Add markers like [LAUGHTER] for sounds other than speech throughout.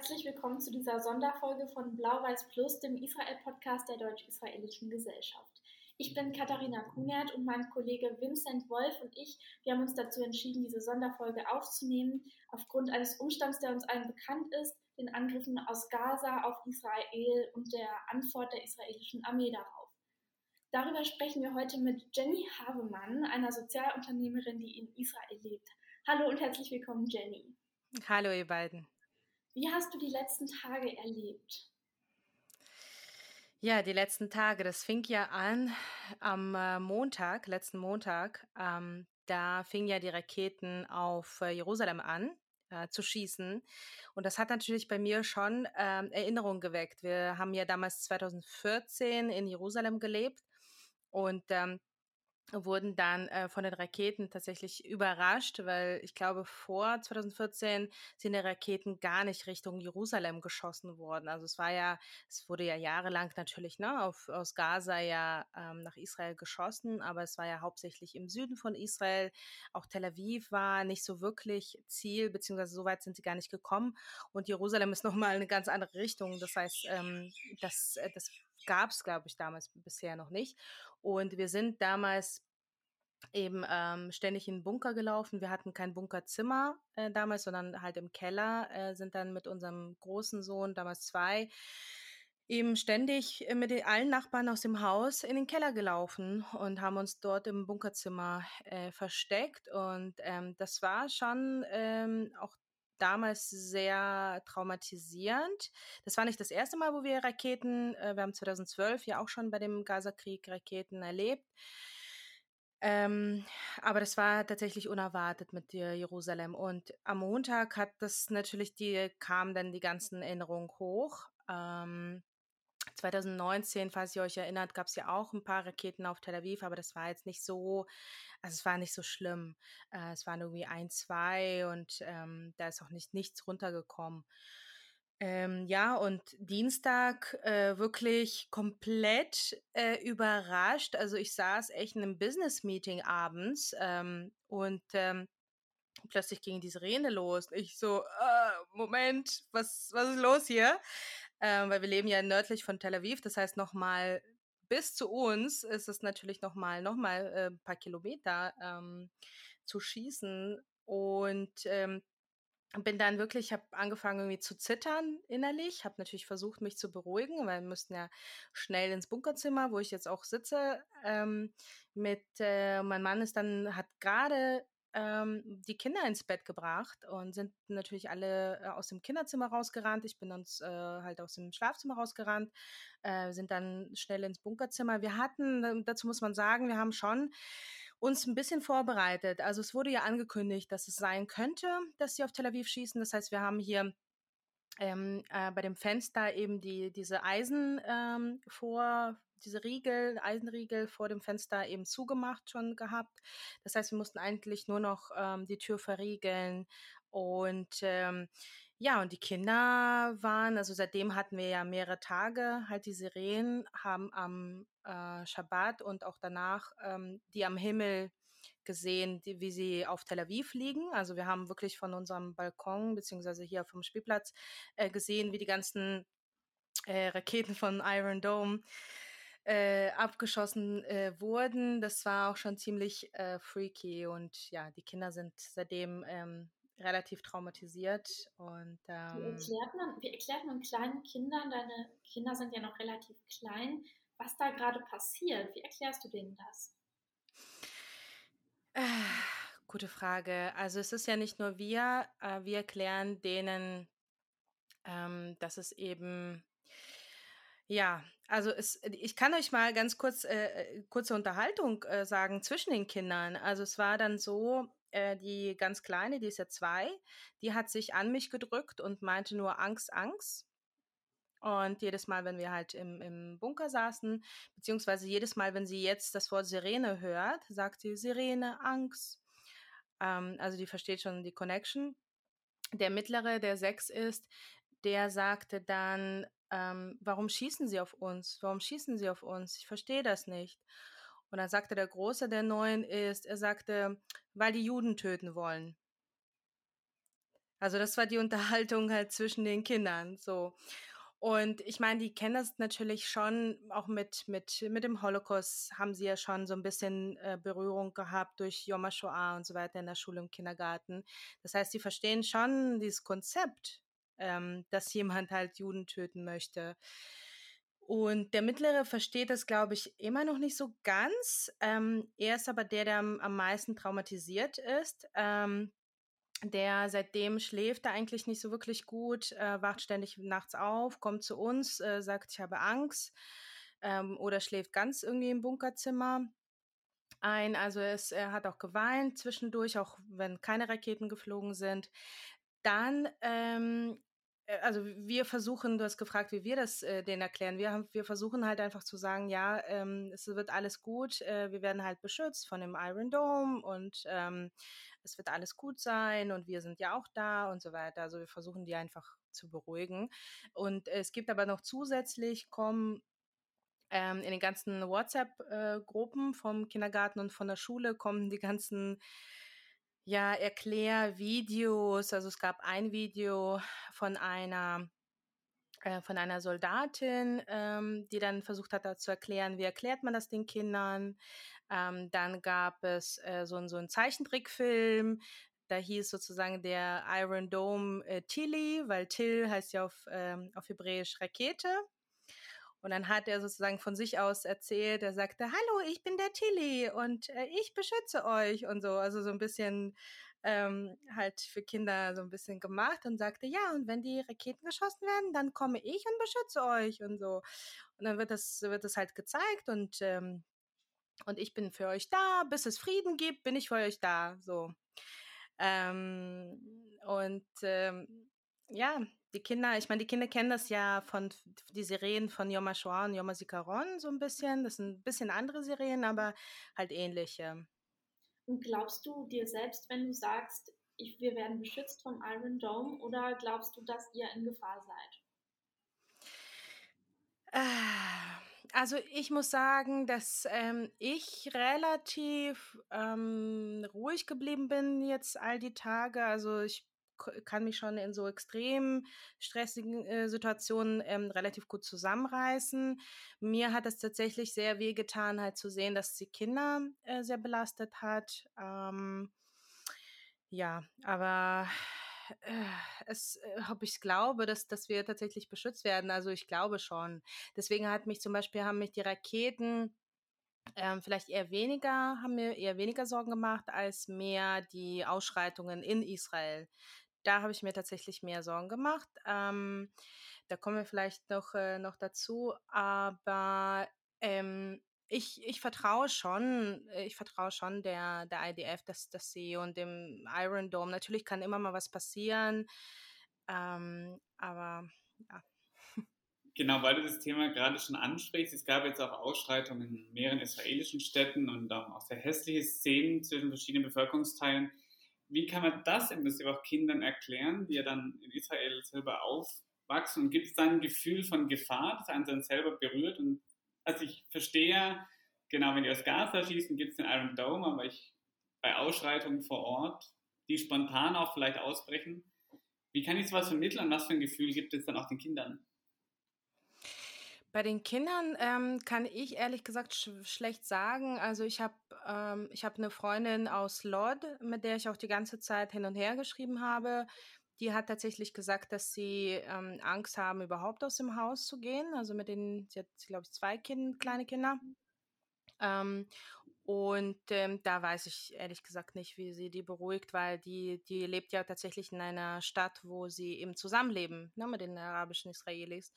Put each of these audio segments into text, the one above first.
Herzlich willkommen zu dieser Sonderfolge von Blau-Weiß Plus, dem Israel-Podcast der Deutsch-Israelischen Gesellschaft. Ich bin Katharina Kunert und mein Kollege Vincent Wolf und ich, wir haben uns dazu entschieden, diese Sonderfolge aufzunehmen, aufgrund eines Umstands, der uns allen bekannt ist, den Angriffen aus Gaza auf Israel und der Antwort der israelischen Armee darauf. Darüber sprechen wir heute mit Jenny Havemann, einer Sozialunternehmerin, die in Israel lebt. Hallo und herzlich willkommen, Jenny. Hallo, ihr beiden. Wie hast du die letzten Tage erlebt? Ja, die letzten Tage, das fing ja an am äh, Montag, letzten Montag. Ähm, da fingen ja die Raketen auf äh, Jerusalem an äh, zu schießen. Und das hat natürlich bei mir schon ähm, Erinnerungen geweckt. Wir haben ja damals 2014 in Jerusalem gelebt und ähm, wurden dann äh, von den Raketen tatsächlich überrascht, weil ich glaube, vor 2014 sind die Raketen gar nicht Richtung Jerusalem geschossen worden. Also es war ja, es wurde ja jahrelang natürlich ne, auf, aus Gaza ja ähm, nach Israel geschossen, aber es war ja hauptsächlich im Süden von Israel. Auch Tel Aviv war nicht so wirklich Ziel, beziehungsweise so weit sind sie gar nicht gekommen. Und Jerusalem ist nochmal eine ganz andere Richtung. Das heißt, ähm, das, äh, das gab es, glaube ich, damals bisher noch nicht. Und wir sind damals eben ähm, ständig in den Bunker gelaufen. Wir hatten kein Bunkerzimmer äh, damals, sondern halt im Keller, äh, sind dann mit unserem großen Sohn, damals zwei, eben ständig äh, mit den, allen Nachbarn aus dem Haus in den Keller gelaufen und haben uns dort im Bunkerzimmer äh, versteckt. Und ähm, das war schon ähm, auch damals sehr traumatisierend. Das war nicht das erste Mal, wo wir Raketen, äh, wir haben 2012 ja auch schon bei dem Gazakrieg Raketen erlebt. Ähm, aber das war tatsächlich unerwartet mit Jerusalem. Und am Montag hat das natürlich die, kamen dann die ganzen Erinnerungen hoch. Ähm, 2019, falls ihr euch erinnert, gab es ja auch ein paar Raketen auf Tel Aviv, aber das war jetzt nicht so, also es war nicht so schlimm. Äh, es waren irgendwie ein, zwei und ähm, da ist auch nicht nichts runtergekommen. Ähm, ja, und Dienstag äh, wirklich komplett äh, überrascht. Also ich saß echt in einem Business-Meeting abends ähm, und ähm, plötzlich ging die Sirene los. Ich so, äh, Moment, was, was ist los hier? Ähm, weil wir leben ja nördlich von Tel Aviv, das heißt nochmal bis zu uns ist es natürlich nochmal noch mal, äh, ein paar Kilometer ähm, zu schießen. Und ähm, bin dann wirklich, ich habe angefangen irgendwie zu zittern innerlich, habe natürlich versucht, mich zu beruhigen, weil wir mussten ja schnell ins Bunkerzimmer, wo ich jetzt auch sitze. Ähm, mit äh, mein Mann ist dann hat gerade ähm, die Kinder ins Bett gebracht und sind natürlich alle äh, aus dem Kinderzimmer rausgerannt. Ich bin uns äh, halt aus dem Schlafzimmer rausgerannt, äh, sind dann schnell ins Bunkerzimmer. Wir hatten, dazu muss man sagen, wir haben schon uns ein bisschen vorbereitet. Also es wurde ja angekündigt, dass es sein könnte, dass sie auf Tel Aviv schießen. Das heißt, wir haben hier ähm, äh, bei dem Fenster eben die, diese Eisen ähm, vor, diese Riegel, Eisenriegel vor dem Fenster eben zugemacht schon gehabt. Das heißt, wir mussten eigentlich nur noch ähm, die Tür verriegeln und ähm, ja, und die Kinder waren, also seitdem hatten wir ja mehrere Tage halt die Sirenen, haben am äh, Schabbat und auch danach ähm, die am Himmel gesehen, die, wie sie auf Tel Aviv liegen. Also wir haben wirklich von unserem Balkon beziehungsweise hier vom Spielplatz äh, gesehen, wie die ganzen äh, Raketen von Iron Dome äh, abgeschossen äh, wurden. Das war auch schon ziemlich äh, freaky und ja, die Kinder sind seitdem ähm, relativ traumatisiert. Und, ähm, wie, erklärt man, wie erklärt man kleinen Kindern, deine Kinder sind ja noch relativ klein, was da gerade passiert? Wie erklärst du denen das? Äh, gute Frage. Also es ist ja nicht nur wir, äh, wir erklären denen, ähm, dass es eben ja, also es, ich kann euch mal ganz kurz äh, äh kurze Unterhaltung äh, sagen zwischen den Kindern. Also es war dann so, äh, die ganz kleine, die ist ja zwei, die hat sich an mich gedrückt und meinte nur Angst, Angst. Und jedes Mal, wenn wir halt im, im Bunker saßen, beziehungsweise jedes Mal, wenn sie jetzt das Wort Sirene hört, sagt sie Sirene, Angst. Ähm, also die versteht schon die Connection. Der mittlere, der sechs ist, der sagte dann, ähm, warum schießen sie auf uns? Warum schießen sie auf uns? Ich verstehe das nicht. Und dann sagte der Große, der Neuen ist, er sagte, weil die Juden töten wollen. Also das war die Unterhaltung halt zwischen den Kindern so. Und ich meine, die kennen das natürlich schon, auch mit, mit, mit dem Holocaust haben sie ja schon so ein bisschen äh, Berührung gehabt durch Yom HaShoah und so weiter in der Schule, im Kindergarten. Das heißt, sie verstehen schon dieses Konzept, ähm, dass jemand halt Juden töten möchte. Und der Mittlere versteht das, glaube ich, immer noch nicht so ganz. Ähm, er ist aber der, der am, am meisten traumatisiert ist. Ähm, der seitdem schläft er eigentlich nicht so wirklich gut, äh, wacht ständig nachts auf, kommt zu uns, äh, sagt, ich habe Angst ähm, oder schläft ganz irgendwie im Bunkerzimmer ein. Also es, er hat auch geweint zwischendurch, auch wenn keine Raketen geflogen sind. Dann ähm, äh, also wir versuchen, du hast gefragt, wie wir das äh, denen erklären. Wir, haben, wir versuchen halt einfach zu sagen, ja, ähm, es wird alles gut, äh, wir werden halt beschützt von dem Iron Dome und ähm, es wird alles gut sein und wir sind ja auch da und so weiter. Also wir versuchen die einfach zu beruhigen. Und es gibt aber noch zusätzlich, kommen ähm, in den ganzen WhatsApp-Gruppen äh, vom Kindergarten und von der Schule kommen die ganzen ja, Erklärvideos. Also es gab ein Video von einer äh, von einer Soldatin, ähm, die dann versucht hat, zu erklären, wie erklärt man das den Kindern. Ähm, dann gab es äh, so, so einen Zeichentrickfilm, da hieß sozusagen der Iron Dome äh, Tilly, weil Till heißt ja auf, ähm, auf Hebräisch Rakete. Und dann hat er sozusagen von sich aus erzählt, er sagte, hallo, ich bin der Tilly und äh, ich beschütze euch und so. Also so ein bisschen ähm, halt für Kinder so ein bisschen gemacht und sagte, ja, und wenn die Raketen geschossen werden, dann komme ich und beschütze euch und so. Und dann wird das, wird das halt gezeigt und ähm, und ich bin für euch da, bis es Frieden gibt, bin ich für euch da. So. Ähm, und ähm, ja, die Kinder, ich meine, die Kinder kennen das ja von die Sirenen von Yom HaShoah und Yom HaZikaron so ein bisschen. Das sind ein bisschen andere Sirenen, aber halt ähnliche. Und glaubst du dir selbst, wenn du sagst, ich, wir werden beschützt vom Iron Dome, oder glaubst du, dass ihr in Gefahr seid? Ah also ich muss sagen, dass ähm, ich relativ ähm, ruhig geblieben bin jetzt all die Tage. Also ich kann mich schon in so extrem stressigen äh, Situationen ähm, relativ gut zusammenreißen. Mir hat es tatsächlich sehr weh getan, halt zu sehen, dass sie Kinder äh, sehr belastet hat. Ähm, ja, aber äh, es, äh, ob ich glaube, dass, dass wir tatsächlich beschützt werden. Also ich glaube schon. Deswegen hat mich zum Beispiel, haben mich die Raketen ähm, vielleicht eher weniger, haben mir eher weniger Sorgen gemacht als mehr die Ausschreitungen in Israel. Da habe ich mir tatsächlich mehr Sorgen gemacht. Ähm, da kommen wir vielleicht noch, äh, noch dazu. Aber ähm, ich, ich vertraue schon, äh, ich vertraue schon der, der IDF, dass, dass sie und dem Iron Dome. Natürlich kann immer mal was passieren, ähm, aber ja. Genau, weil du das Thema gerade schon ansprichst, es gab jetzt auch Ausschreitungen in mehreren israelischen Städten und auch sehr hässliche Szenen zwischen verschiedenen Bevölkerungsteilen. Wie kann man das im Prinzip auch Kindern erklären, die ja dann in Israel selber aufwachsen? Und gibt es dann ein Gefühl von Gefahr, das einen dann selber berührt und also ich verstehe, genau, wenn die aus Gaza schießen, gibt es den Iron Dome, aber ich bei Ausschreitungen vor Ort, die spontan auch vielleicht ausbrechen, wie kann ich sowas vermitteln und was für ein Gefühl gibt es dann auch den Kindern? Bei den Kindern ähm, kann ich ehrlich gesagt sch schlecht sagen. Also ich habe ähm, ich hab eine Freundin aus Lod, mit der ich auch die ganze Zeit hin und her geschrieben habe. Die hat tatsächlich gesagt, dass sie ähm, Angst haben, überhaupt aus dem Haus zu gehen. Also mit den, sie hat, glaube ich, zwei kind, kleine Kinder. Ähm, und ähm, da weiß ich ehrlich gesagt nicht, wie sie die beruhigt, weil die, die lebt ja tatsächlich in einer Stadt, wo sie eben zusammenleben ne, mit den arabischen Israelis.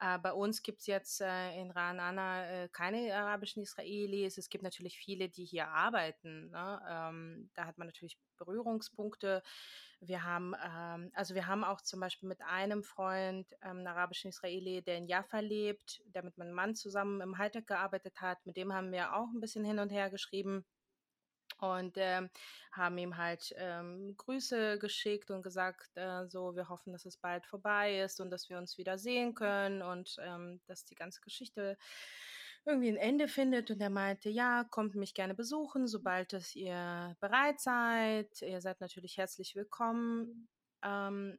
Äh, bei uns gibt es jetzt äh, in Ranana äh, keine arabischen Israelis. Es gibt natürlich viele, die hier arbeiten. Ne? Ähm, da hat man natürlich Berührungspunkte. Wir haben, ähm, also wir haben auch zum Beispiel mit einem Freund, ähm, einen arabischen Israeli, der in Jaffa lebt, der mit meinem Mann zusammen im Hightech gearbeitet hat. Mit dem haben wir auch ein bisschen hin und her geschrieben und ähm, haben ihm halt ähm, Grüße geschickt und gesagt, äh, so, wir hoffen, dass es bald vorbei ist und dass wir uns wieder sehen können und ähm, dass die ganze Geschichte irgendwie ein Ende findet. Und er meinte, ja, kommt mich gerne besuchen, sobald es ihr bereit seid. Ihr seid natürlich herzlich willkommen. ähm,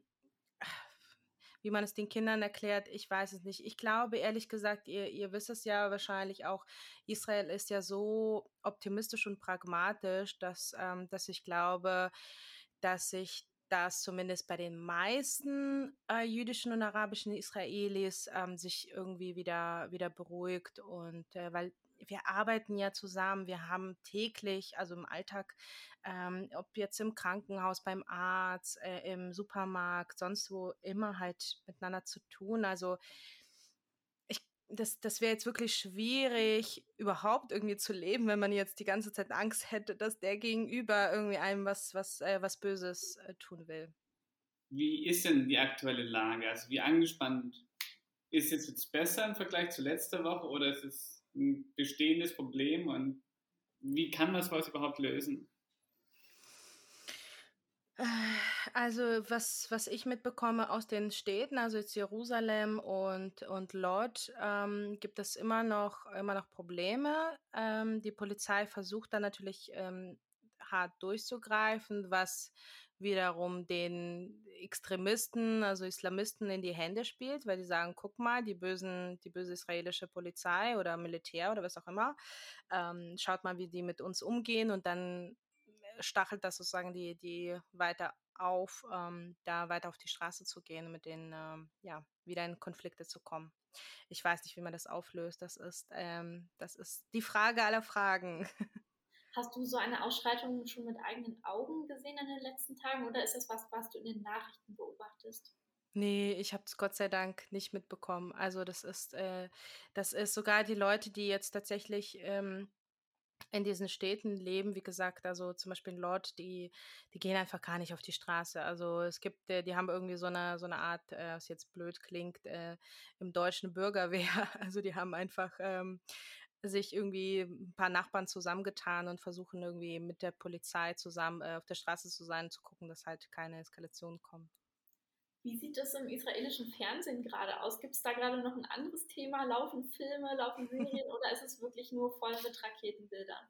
wie man es den Kindern erklärt, ich weiß es nicht. Ich glaube, ehrlich gesagt, ihr, ihr wisst es ja wahrscheinlich auch, Israel ist ja so optimistisch und pragmatisch, dass, ähm, dass ich glaube, dass sich das zumindest bei den meisten äh, jüdischen und arabischen Israelis ähm, sich irgendwie wieder, wieder beruhigt und äh, weil wir arbeiten ja zusammen, wir haben täglich, also im Alltag, ähm, ob jetzt im Krankenhaus, beim Arzt, äh, im Supermarkt, sonst wo, immer halt miteinander zu tun. Also das, das wäre jetzt wirklich schwierig, überhaupt irgendwie zu leben, wenn man jetzt die ganze Zeit Angst hätte, dass der Gegenüber irgendwie einem was, was, äh, was Böses äh, tun will. Wie ist denn die aktuelle Lage? Also wie angespannt ist es jetzt besser im Vergleich zu letzter Woche oder ist es ein bestehendes Problem und wie kann das was überhaupt lösen? Also was, was ich mitbekomme aus den Städten, also jetzt Jerusalem und, und Lod, ähm, gibt es immer noch, immer noch Probleme. Ähm, die Polizei versucht dann natürlich ähm, hart durchzugreifen, was wiederum den Extremisten, also Islamisten in die Hände spielt, weil die sagen, guck mal, die bösen, die böse israelische Polizei oder Militär oder was auch immer, ähm, schaut mal, wie die mit uns umgehen und dann stachelt das sozusagen die, die weiter auf, ähm, da weiter auf die Straße zu gehen, mit denen ähm, ja wieder in Konflikte zu kommen. Ich weiß nicht, wie man das auflöst. Das ist, ähm, das ist die Frage aller Fragen. [LAUGHS] Hast du so eine Ausschreitung schon mit eigenen Augen gesehen in den letzten Tagen oder ist das was, was du in den Nachrichten beobachtest? Nee, ich habe es Gott sei Dank nicht mitbekommen. Also das ist, äh, das ist sogar die Leute, die jetzt tatsächlich ähm, in diesen Städten leben, wie gesagt, also zum Beispiel in Lord, die, die gehen einfach gar nicht auf die Straße. Also es gibt, äh, die haben irgendwie so eine, so eine Art, äh, was jetzt blöd klingt, äh, im deutschen Bürgerwehr. [LAUGHS] Also die haben einfach ähm, sich irgendwie ein paar Nachbarn zusammengetan und versuchen irgendwie mit der Polizei zusammen äh, auf der Straße zu sein, zu gucken, dass halt keine Eskalation kommt. Wie sieht es im israelischen Fernsehen gerade aus? Gibt es da gerade noch ein anderes Thema? Laufen Filme, laufen Serien [LAUGHS] oder ist es wirklich nur voll mit Raketenbildern?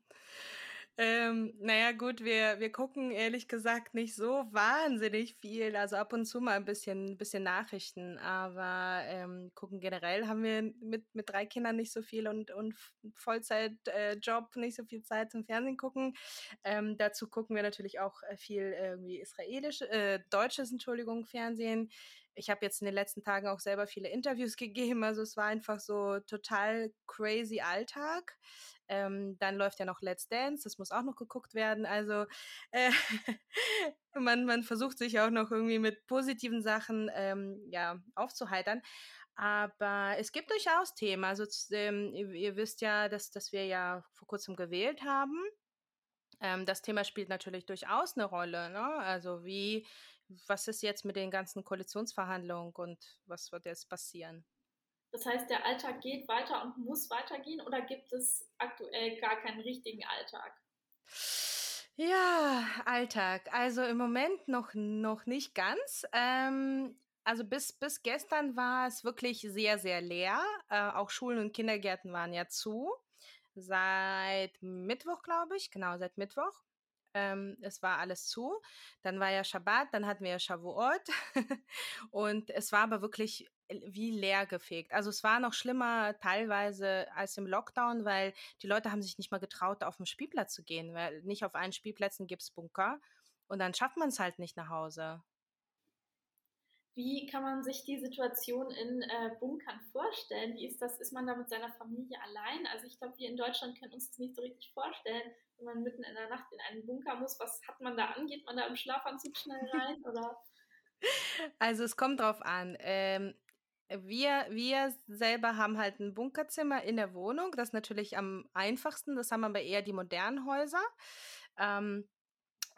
Ähm, naja, gut, wir, wir gucken ehrlich gesagt nicht so wahnsinnig viel. Also ab und zu mal ein bisschen, bisschen Nachrichten, aber ähm, gucken generell haben wir mit, mit drei Kindern nicht so viel und, und Vollzeitjob äh, nicht so viel Zeit zum Fernsehen gucken. Ähm, dazu gucken wir natürlich auch äh, viel irgendwie israelisch, äh, deutsches, Entschuldigung, Fernsehen. Ich habe jetzt in den letzten Tagen auch selber viele Interviews [LAUGHS] gegeben, also es war einfach so total crazy Alltag. Ähm, dann läuft ja noch Let's Dance, das muss auch noch geguckt werden. Also äh, [LAUGHS] man, man versucht sich auch noch irgendwie mit positiven Sachen ähm, ja, aufzuheitern. Aber es gibt durchaus Themen. Also ähm, ihr, ihr, wisst ja, dass, dass wir ja vor kurzem gewählt haben. Ähm, das Thema spielt natürlich durchaus eine Rolle. Ne? Also wie, was ist jetzt mit den ganzen Koalitionsverhandlungen und was wird jetzt passieren? Das heißt, der Alltag geht weiter und muss weitergehen oder gibt es aktuell gar keinen richtigen Alltag? Ja, Alltag. Also im Moment noch, noch nicht ganz. Ähm, also bis, bis gestern war es wirklich sehr, sehr leer. Äh, auch Schulen und Kindergärten waren ja zu. Seit Mittwoch, glaube ich. Genau, seit Mittwoch. Ähm, es war alles zu. Dann war ja Schabbat, dann hatten wir ja Shavuot. [LAUGHS] und es war aber wirklich wie leer gefegt. Also es war noch schlimmer teilweise als im Lockdown, weil die Leute haben sich nicht mal getraut, auf den Spielplatz zu gehen, weil nicht auf allen Spielplätzen gibt es Bunker und dann schafft man es halt nicht nach Hause. Wie kann man sich die Situation in äh, Bunkern vorstellen? Wie ist das? Ist man da mit seiner Familie allein? Also ich glaube, wir in Deutschland können uns das nicht so richtig vorstellen, wenn man mitten in der Nacht in einen Bunker muss. Was hat man da an? Geht man da im Schlafanzug schnell rein oder? [LAUGHS] Also es kommt drauf an. Ähm, wir, wir selber haben halt ein Bunkerzimmer in der Wohnung. Das ist natürlich am einfachsten. Das haben aber eher die modernen Häuser. Ähm,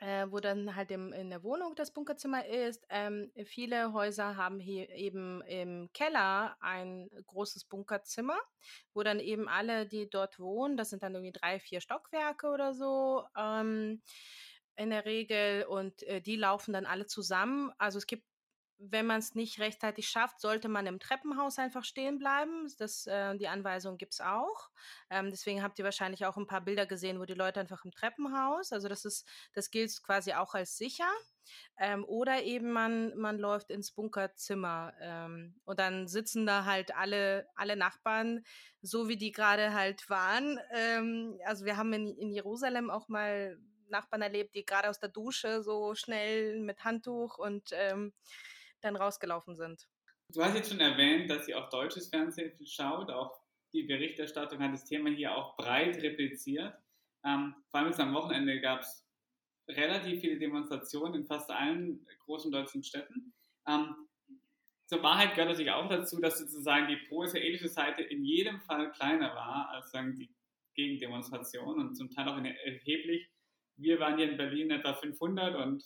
äh, wo dann halt im, in der Wohnung das Bunkerzimmer ist. Ähm, viele Häuser haben hier eben im Keller ein großes Bunkerzimmer, wo dann eben alle, die dort wohnen, das sind dann irgendwie drei, vier Stockwerke oder so. Ähm, in der Regel und äh, die laufen dann alle zusammen. Also es gibt wenn man es nicht rechtzeitig schafft, sollte man im Treppenhaus einfach stehen bleiben. Das, äh, die Anweisung gibt es auch. Ähm, deswegen habt ihr wahrscheinlich auch ein paar Bilder gesehen, wo die Leute einfach im Treppenhaus, also das ist, das gilt quasi auch als sicher. Ähm, oder eben man, man läuft ins Bunkerzimmer ähm, und dann sitzen da halt alle, alle Nachbarn, so wie die gerade halt waren. Ähm, also wir haben in, in Jerusalem auch mal Nachbarn erlebt, die gerade aus der Dusche so schnell mit Handtuch und ähm, dann rausgelaufen sind. Du hast jetzt schon erwähnt, dass ihr auch deutsches Fernsehen schaut. Auch die Berichterstattung hat das Thema hier auch breit repliziert. Ähm, vor allem jetzt am Wochenende gab es relativ viele Demonstrationen in fast allen großen deutschen Städten. Ähm, zur Wahrheit gehört natürlich auch dazu, dass sozusagen die pro-israelische Seite in jedem Fall kleiner war als sagen die Gegendemonstration und zum Teil auch erheblich. Wir waren hier in Berlin etwa 500 und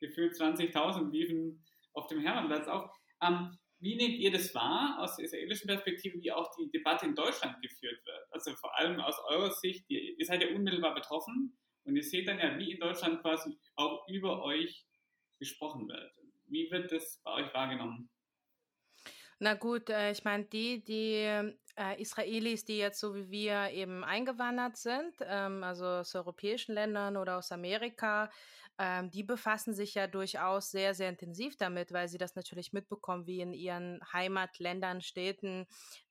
gefühlt 20.000 liefen auf dem Hermannplatz auf. Ähm, wie nehmt ihr das wahr aus der israelischen Perspektive, wie auch die Debatte in Deutschland geführt wird? Also vor allem aus eurer Sicht, ihr, ihr seid ja unmittelbar betroffen und ihr seht dann ja, wie in Deutschland quasi auch über euch gesprochen wird. Wie wird das bei euch wahrgenommen? Na gut, äh, ich meine, die, die äh, Israelis, die jetzt so wie wir eben eingewandert sind, ähm, also aus europäischen Ländern oder aus Amerika, ähm, die befassen sich ja durchaus sehr, sehr intensiv damit, weil sie das natürlich mitbekommen, wie in ihren Heimatländern, Städten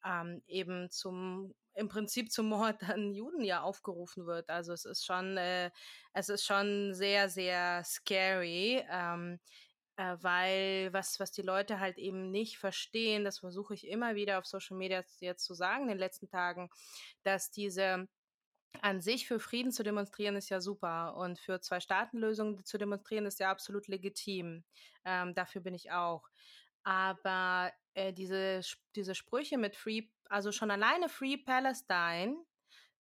ähm, eben zum im Prinzip zum Mord an Juden ja aufgerufen wird. Also es ist schon, äh, es ist schon sehr, sehr scary. Ähm, äh, weil was, was die Leute halt eben nicht verstehen, das versuche ich immer wieder auf Social Media jetzt zu sagen in den letzten Tagen, dass diese an sich für Frieden zu demonstrieren ist ja super und für Zwei-Staaten-Lösungen zu demonstrieren ist ja absolut legitim. Ähm, dafür bin ich auch. Aber äh, diese, diese Sprüche mit Free, also schon alleine Free Palestine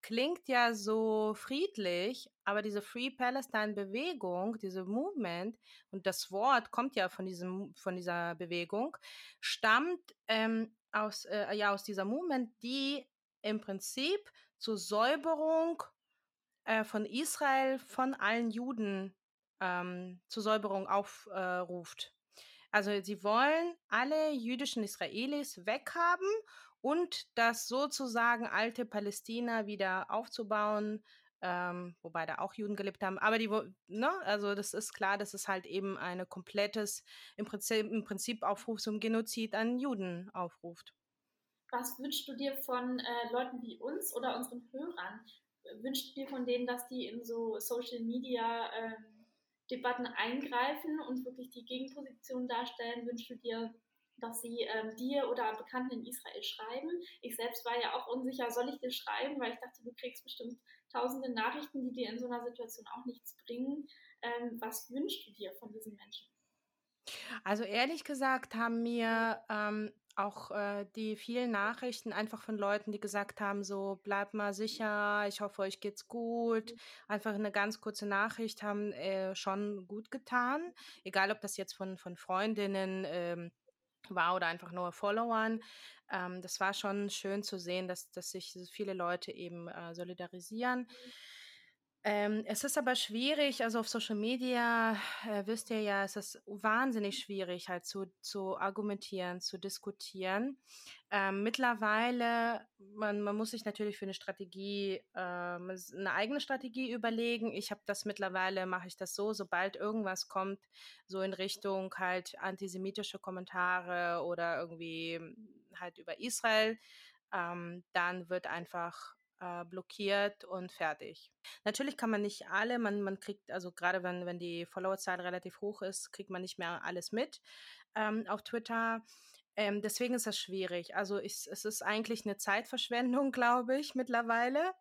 klingt ja so friedlich, aber diese Free Palestine Bewegung, diese Movement und das Wort kommt ja von diesem von dieser Bewegung, stammt ähm, aus äh, ja aus dieser Movement, die im Prinzip zur Säuberung äh, von Israel von allen Juden ähm, zur Säuberung aufruft. Äh, also sie wollen alle jüdischen Israelis weghaben und das sozusagen alte Palästina wieder aufzubauen, ähm, wobei da auch Juden gelebt haben. Aber die, ne, also das ist klar, dass es halt eben ein komplettes, im Prinzip, im Prinzip Aufruf zum Genozid an Juden aufruft. Was wünschst du dir von äh, Leuten wie uns oder unseren Hörern? Wünschst du dir von denen, dass die in so Social Media ähm, Debatten eingreifen und wirklich die Gegenposition darstellen? Wünschst du dir dass sie ähm, dir oder Bekannten in Israel schreiben. Ich selbst war ja auch unsicher, soll ich dir schreiben, weil ich dachte, du kriegst bestimmt tausende Nachrichten, die dir in so einer Situation auch nichts bringen. Ähm, was wünschst du dir von diesen Menschen? Also ehrlich gesagt haben mir ähm, auch äh, die vielen Nachrichten einfach von Leuten, die gesagt haben, so bleibt mal sicher, ich hoffe, euch geht's gut. Mhm. Einfach eine ganz kurze Nachricht haben äh, schon gut getan. Egal, ob das jetzt von, von Freundinnen, ähm, war oder einfach nur Followern. Ähm, das war schon schön zu sehen, dass, dass sich viele Leute eben äh, solidarisieren. Ähm, es ist aber schwierig, also auf Social Media äh, wisst ihr ja, es ist wahnsinnig schwierig halt zu, zu argumentieren, zu diskutieren. Ähm, mittlerweile, man, man muss sich natürlich für eine Strategie, äh, eine eigene Strategie überlegen. Ich habe das mittlerweile, mache ich das so, sobald irgendwas kommt, so in Richtung halt antisemitische Kommentare oder irgendwie halt über Israel, ähm, dann wird einfach äh, blockiert und fertig. Natürlich kann man nicht alle, man, man kriegt, also gerade wenn, wenn die Followerzahl relativ hoch ist, kriegt man nicht mehr alles mit ähm, auf Twitter. Ähm, deswegen ist das schwierig. Also ich, es ist eigentlich eine Zeitverschwendung, [LAUGHS] glaube ich, mittlerweile,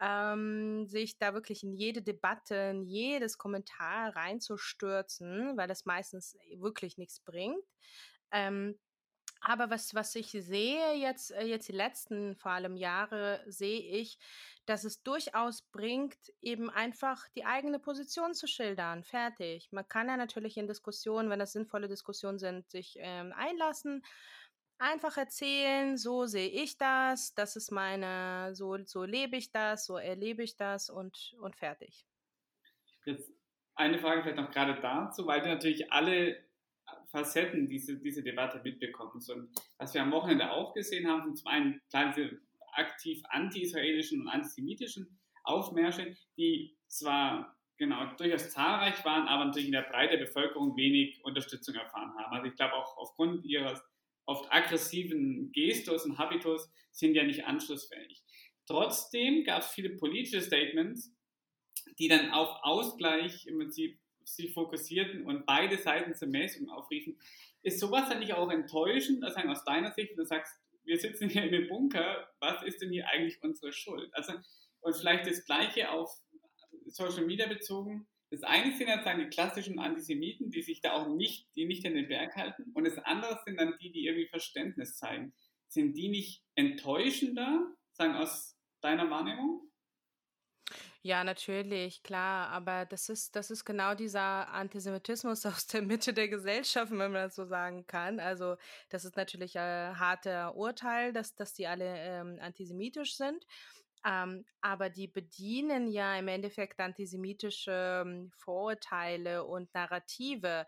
ähm, sich da wirklich in jede Debatte, in jedes Kommentar reinzustürzen, weil das meistens wirklich nichts bringt. Ähm, aber was, was ich sehe jetzt, äh, jetzt die letzten vor allem Jahre, sehe ich, dass es durchaus bringt, eben einfach die eigene Position zu schildern. Fertig. Man kann ja natürlich in Diskussionen, wenn das sinnvolle Diskussionen sind, sich ähm, einlassen. Einfach erzählen, so sehe ich das, das ist meine, so, so lebe ich das, so erlebe ich das und, und fertig. Jetzt eine Frage vielleicht noch gerade dazu, weil du natürlich alle Facetten diese, diese Debatte mitbekommen. Und was wir am Wochenende auch gesehen haben, sind zum einen klar aktiv anti-israelischen und antisemitischen Aufmärsche, die zwar genau durchaus zahlreich waren, aber natürlich in der Breite der Bevölkerung wenig Unterstützung erfahren haben. Also ich glaube auch aufgrund ihres oft aggressiven Gestus und Habitus sind ja nicht anschlussfähig. Trotzdem gab es viele politische Statements, die dann auf Ausgleich im Prinzip sich fokussierten und beide Seiten zur Mäßigung aufriefen. Ist sowas dann nicht auch enttäuschend, also aus deiner Sicht, wenn du sagst, wir sitzen hier in einem Bunker, was ist denn hier eigentlich unsere Schuld? Also, und vielleicht das Gleiche auf Social Media bezogen. Das eine sind dann die klassischen Antisemiten, die sich da auch nicht, die nicht in den Berg halten. Und das andere sind dann die, die irgendwie Verständnis zeigen. Sind die nicht enttäuschender, sagen aus deiner Wahrnehmung? Ja, natürlich, klar, aber das ist, das ist genau dieser Antisemitismus [LAUGHS] aus der Mitte der Gesellschaft, wenn man das so sagen kann. Also, das ist natürlich ein harter Urteil, dass, dass die alle ähm, antisemitisch sind. Ähm, aber die bedienen ja im Endeffekt antisemitische ähm, Vorurteile und Narrative.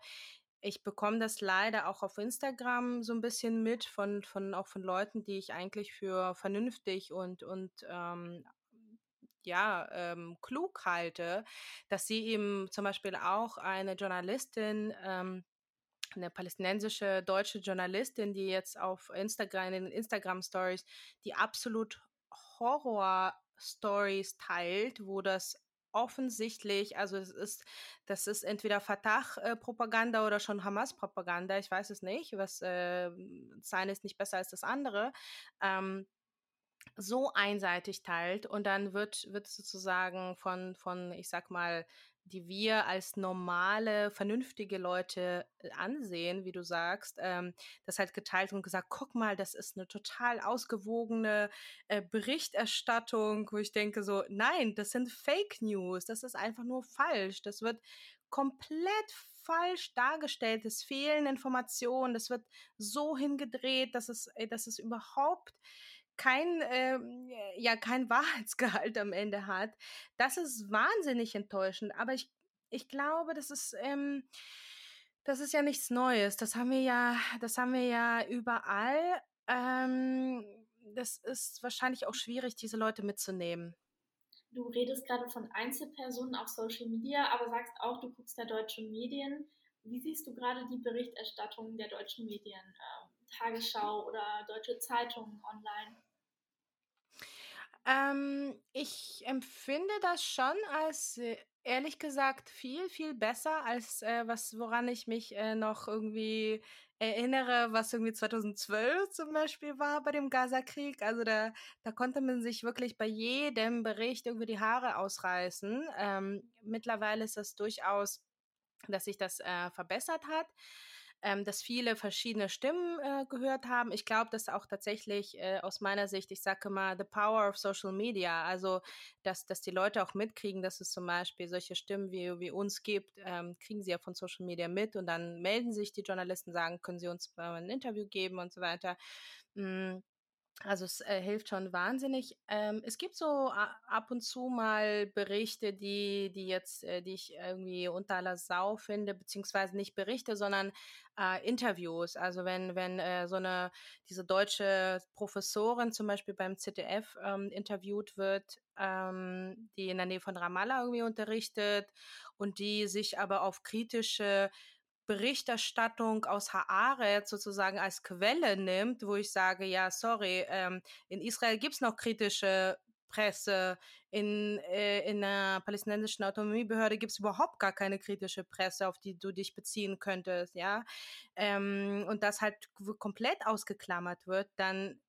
Ich bekomme das leider auch auf Instagram so ein bisschen mit von, von auch von Leuten, die ich eigentlich für vernünftig und, und ähm, ja, ähm, klug halte, dass sie eben zum Beispiel auch eine Journalistin, ähm, eine palästinensische deutsche Journalistin, die jetzt auf Instagram, in den Instagram Stories, die absolut Horror-Stories teilt, wo das offensichtlich, also es ist, das ist entweder Fatah-Propaganda oder schon Hamas-Propaganda, ich weiß es nicht, was äh, das eine ist nicht besser als das andere. Ähm, so einseitig teilt und dann wird, wird sozusagen von, von, ich sag mal, die wir als normale, vernünftige Leute äh, ansehen, wie du sagst, ähm, das halt geteilt und gesagt, guck mal, das ist eine total ausgewogene äh, Berichterstattung, wo ich denke so, nein, das sind Fake News, das ist einfach nur falsch, das wird komplett falsch dargestellt, es fehlen Informationen, das wird so hingedreht, dass es, äh, dass es überhaupt kein, ähm, ja, kein Wahrheitsgehalt am Ende hat. Das ist wahnsinnig enttäuschend. Aber ich, ich glaube, das ist, ähm, das ist ja nichts Neues. Das haben wir ja, das haben wir ja überall. Ähm, das ist wahrscheinlich auch schwierig, diese Leute mitzunehmen. Du redest gerade von Einzelpersonen auf Social Media, aber sagst auch, du guckst ja deutsche Medien. Wie siehst du gerade die Berichterstattung der deutschen Medien? Ähm, Tagesschau oder deutsche Zeitungen online? Ähm, ich empfinde das schon als äh, ehrlich gesagt viel, viel besser als äh, was, woran ich mich äh, noch irgendwie erinnere, was irgendwie 2012 zum Beispiel war bei dem Gaza-Krieg. Also da, da konnte man sich wirklich bei jedem Bericht irgendwie die Haare ausreißen. Ähm, mittlerweile ist das durchaus, dass sich das äh, verbessert hat ähm, dass viele verschiedene Stimmen äh, gehört haben. Ich glaube, dass auch tatsächlich äh, aus meiner Sicht, ich sage mal, the power of social media, also dass, dass die Leute auch mitkriegen, dass es zum Beispiel solche Stimmen wie, wie uns gibt, ähm, kriegen sie ja von Social Media mit und dann melden sich die Journalisten, sagen, können sie uns äh, ein Interview geben und so weiter. Mm also es äh, hilft schon wahnsinnig. Ähm, es gibt so ab und zu mal Berichte, die, die jetzt, äh, die ich irgendwie unter aller Sau finde, beziehungsweise nicht Berichte, sondern äh, Interviews. Also wenn, wenn äh, so eine, diese deutsche Professorin zum Beispiel beim ZDF ähm, interviewt wird, ähm, die in der Nähe von Ramallah irgendwie unterrichtet und die sich aber auf kritische Berichterstattung aus Haaretz sozusagen als Quelle nimmt, wo ich sage, ja, sorry, ähm, in Israel gibt es noch kritische Presse, in, äh, in der palästinensischen Autonomiebehörde gibt es überhaupt gar keine kritische Presse, auf die du dich beziehen könntest, ja, ähm, und das halt komplett ausgeklammert wird, dann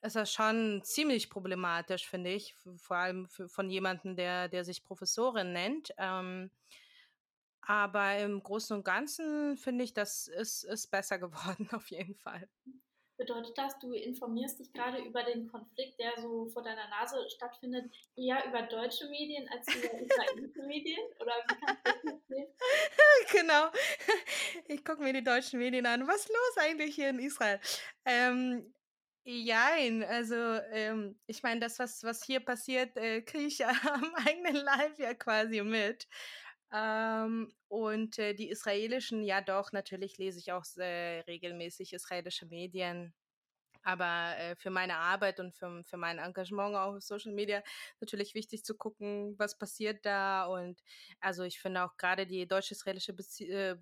ist das schon ziemlich problematisch, finde ich, vor allem für, von jemandem, der, der sich Professorin nennt. Ähm, aber im Großen und Ganzen finde ich, das ist, ist besser [LAUGHS] geworden, auf jeden Fall. Bedeutet das, du informierst dich gerade über den Konflikt, der so vor deiner Nase stattfindet, eher über deutsche Medien als über [LAUGHS] israelische Medien? Oder wie kannst du das sehen? [LAUGHS] genau. Ich gucke mir die deutschen Medien an. Was ist los eigentlich hier in Israel? Ähm, Jein, also ähm, ich meine, das, was, was hier passiert, äh, kriege ich ja am eigenen Leib ja quasi mit. Ähm, und äh, die israelischen, ja doch, natürlich lese ich auch sehr regelmäßig israelische Medien. Aber äh, für meine Arbeit und für, für mein Engagement auf Social Media natürlich wichtig zu gucken, was passiert da. Und also ich finde auch gerade die deutsch-israelische Bezie äh,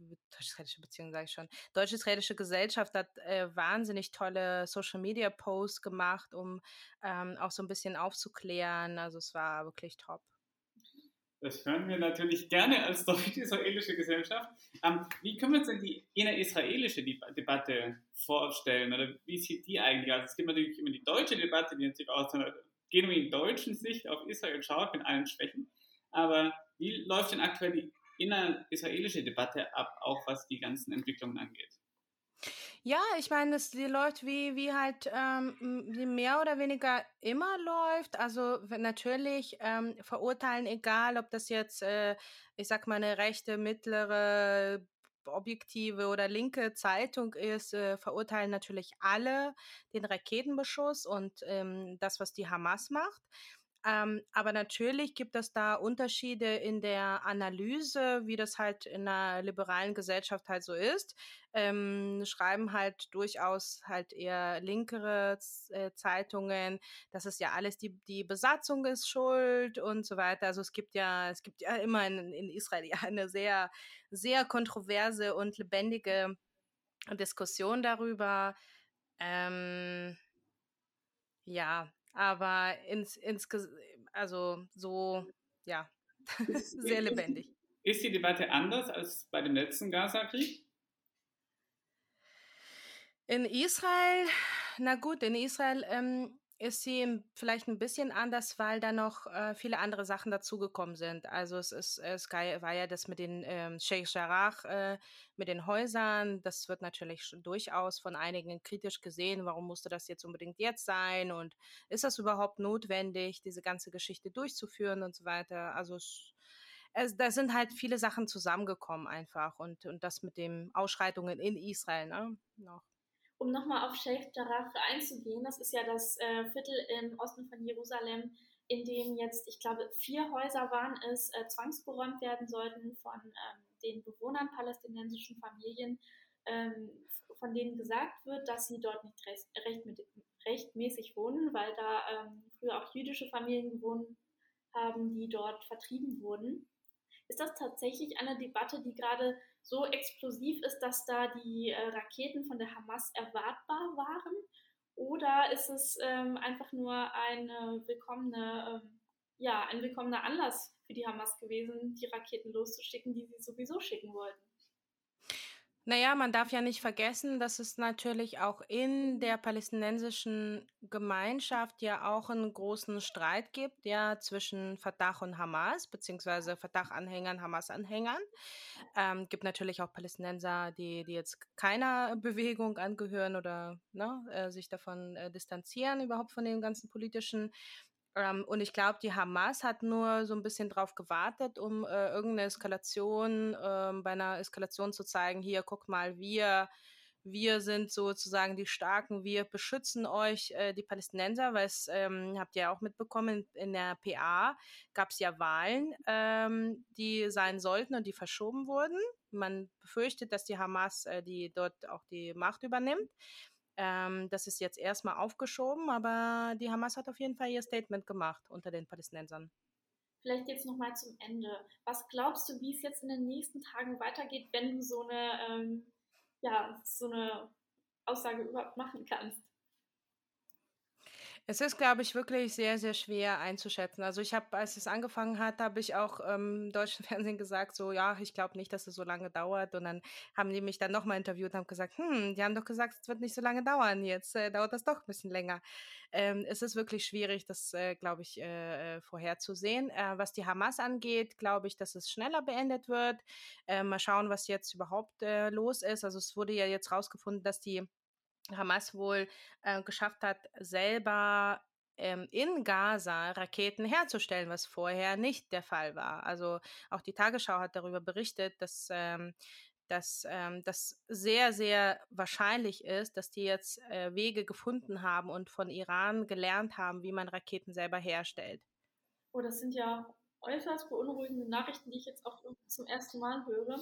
Beziehung, sage ich schon, deutsch-israelische Gesellschaft hat äh, wahnsinnig tolle Social Media Posts gemacht, um ähm, auch so ein bisschen aufzuklären. Also es war wirklich top. Das hören wir natürlich gerne als deutsch-israelische Gesellschaft. Ähm, wie können wir uns denn die inner-israelische Debatte vorstellen? Oder wie sieht die eigentlich aus? Es gibt natürlich immer die deutsche Debatte, die natürlich aus einer genuin deutschen Sicht auf Israel schaut, mit allen Schwächen. Aber wie läuft denn aktuell die inner-israelische Debatte ab, auch was die ganzen Entwicklungen angeht? Ja, ich meine, es die läuft wie, wie halt ähm, mehr oder weniger immer läuft. Also natürlich ähm, verurteilen, egal ob das jetzt, äh, ich sag mal, eine rechte, mittlere, objektive oder linke Zeitung ist, äh, verurteilen natürlich alle den Raketenbeschuss und ähm, das, was die Hamas macht. Ähm, aber natürlich gibt es da Unterschiede in der Analyse, wie das halt in einer liberalen Gesellschaft halt so ist. Ähm, schreiben halt durchaus halt eher linkere äh, Zeitungen, das ist ja alles die, die Besatzung ist schuld und so weiter. Also es gibt ja, es gibt ja immer in, in Israel ja eine sehr, sehr kontroverse und lebendige Diskussion darüber. Ähm, ja, aber ins, ins also so, ja, [LAUGHS] sehr lebendig. Ist die Debatte anders als bei dem letzten Gaza-Krieg? In Israel, na gut, in Israel ähm, ist sie vielleicht ein bisschen anders, weil da noch äh, viele andere Sachen dazugekommen sind. Also es ist, es war ja das mit den ähm, Sheikh Jarrah, äh, mit den Häusern. Das wird natürlich durchaus von einigen kritisch gesehen. Warum musste das jetzt unbedingt jetzt sein? Und ist das überhaupt notwendig, diese ganze Geschichte durchzuführen und so weiter? Also es, es, da sind halt viele Sachen zusammengekommen einfach und, und das mit den Ausschreitungen in Israel ne? noch um nochmal auf Sheikh Jarrah einzugehen, das ist ja das äh, Viertel im Osten von Jerusalem, in dem jetzt, ich glaube, vier Häuser waren es, äh, zwangsgeräumt werden sollten von ähm, den Bewohnern palästinensischen Familien, ähm, von denen gesagt wird, dass sie dort nicht recht, recht mit, rechtmäßig wohnen, weil da ähm, früher auch jüdische Familien gewohnt haben, die dort vertrieben wurden. Ist das tatsächlich eine Debatte, die gerade so explosiv ist, dass da die äh, Raketen von der Hamas erwartbar waren? Oder ist es ähm, einfach nur eine willkommene, ähm, ja, ein willkommener Anlass für die Hamas gewesen, die Raketen loszuschicken, die sie sowieso schicken wollten? Naja, man darf ja nicht vergessen, dass es natürlich auch in der palästinensischen Gemeinschaft ja auch einen großen Streit gibt, ja, zwischen Fatah und Hamas, beziehungsweise Fatah-Anhängern, Hamas-Anhängern. Ähm, gibt natürlich auch Palästinenser, die, die jetzt keiner Bewegung angehören oder ne, äh, sich davon äh, distanzieren, überhaupt von dem ganzen politischen ähm, und ich glaube, die Hamas hat nur so ein bisschen drauf gewartet, um äh, irgendeine Eskalation, äh, bei einer Eskalation zu zeigen, hier, guck mal, wir, wir sind sozusagen die Starken, wir beschützen euch, äh, die Palästinenser, weil es, ähm, habt ihr ja auch mitbekommen, in der PA gab es ja Wahlen, ähm, die sein sollten und die verschoben wurden. Man befürchtet, dass die Hamas äh, die dort auch die Macht übernimmt. Ähm, das ist jetzt erstmal aufgeschoben, aber die Hamas hat auf jeden Fall ihr Statement gemacht unter den Palästinensern. Vielleicht jetzt nochmal zum Ende. Was glaubst du, wie es jetzt in den nächsten Tagen weitergeht, wenn du so eine, ähm, ja, so eine Aussage überhaupt machen kannst? Es ist, glaube ich, wirklich sehr, sehr schwer einzuschätzen. Also ich habe, als es angefangen hat, habe ich auch ähm, im deutschen [LAUGHS] Fernsehen gesagt, so ja, ich glaube nicht, dass es so lange dauert. Und dann haben die mich dann nochmal interviewt und haben gesagt, hm, die haben doch gesagt, es wird nicht so lange dauern. Jetzt äh, dauert das doch ein bisschen länger. Ähm, es ist wirklich schwierig, das, äh, glaube ich, äh, äh vorherzusehen. Äh, was die Hamas angeht, glaube ich, dass es schneller beendet wird. Äh, mal schauen, was jetzt überhaupt los ist. Also es wurde ja jetzt rausgefunden, dass die Hamas wohl äh, geschafft hat, selber ähm, in Gaza Raketen herzustellen, was vorher nicht der Fall war. Also auch die Tagesschau hat darüber berichtet, dass ähm, dass ähm, das sehr, sehr wahrscheinlich ist, dass die jetzt äh, Wege gefunden haben und von Iran gelernt haben, wie man Raketen selber herstellt. Oh, das sind ja äußerst beunruhigende Nachrichten, die ich jetzt auch zum ersten Mal höre.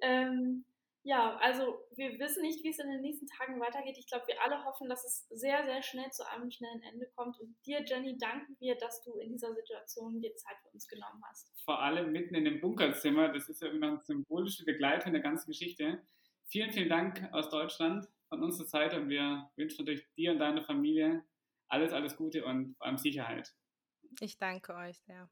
Ähm, ja, also wir wissen nicht, wie es in den nächsten Tagen weitergeht. Ich glaube, wir alle hoffen, dass es sehr, sehr schnell zu einem schnellen Ende kommt. Und dir, Jenny, danken wir, dass du in dieser Situation dir Zeit für uns genommen hast. Vor allem mitten in dem Bunkerzimmer. Das ist ja immer eine symbolische Begleitung der ganzen Geschichte. Vielen, vielen Dank aus Deutschland von unserer Seite und wir wünschen natürlich dir und deiner Familie alles, alles Gute und vor allem Sicherheit. Ich danke euch sehr.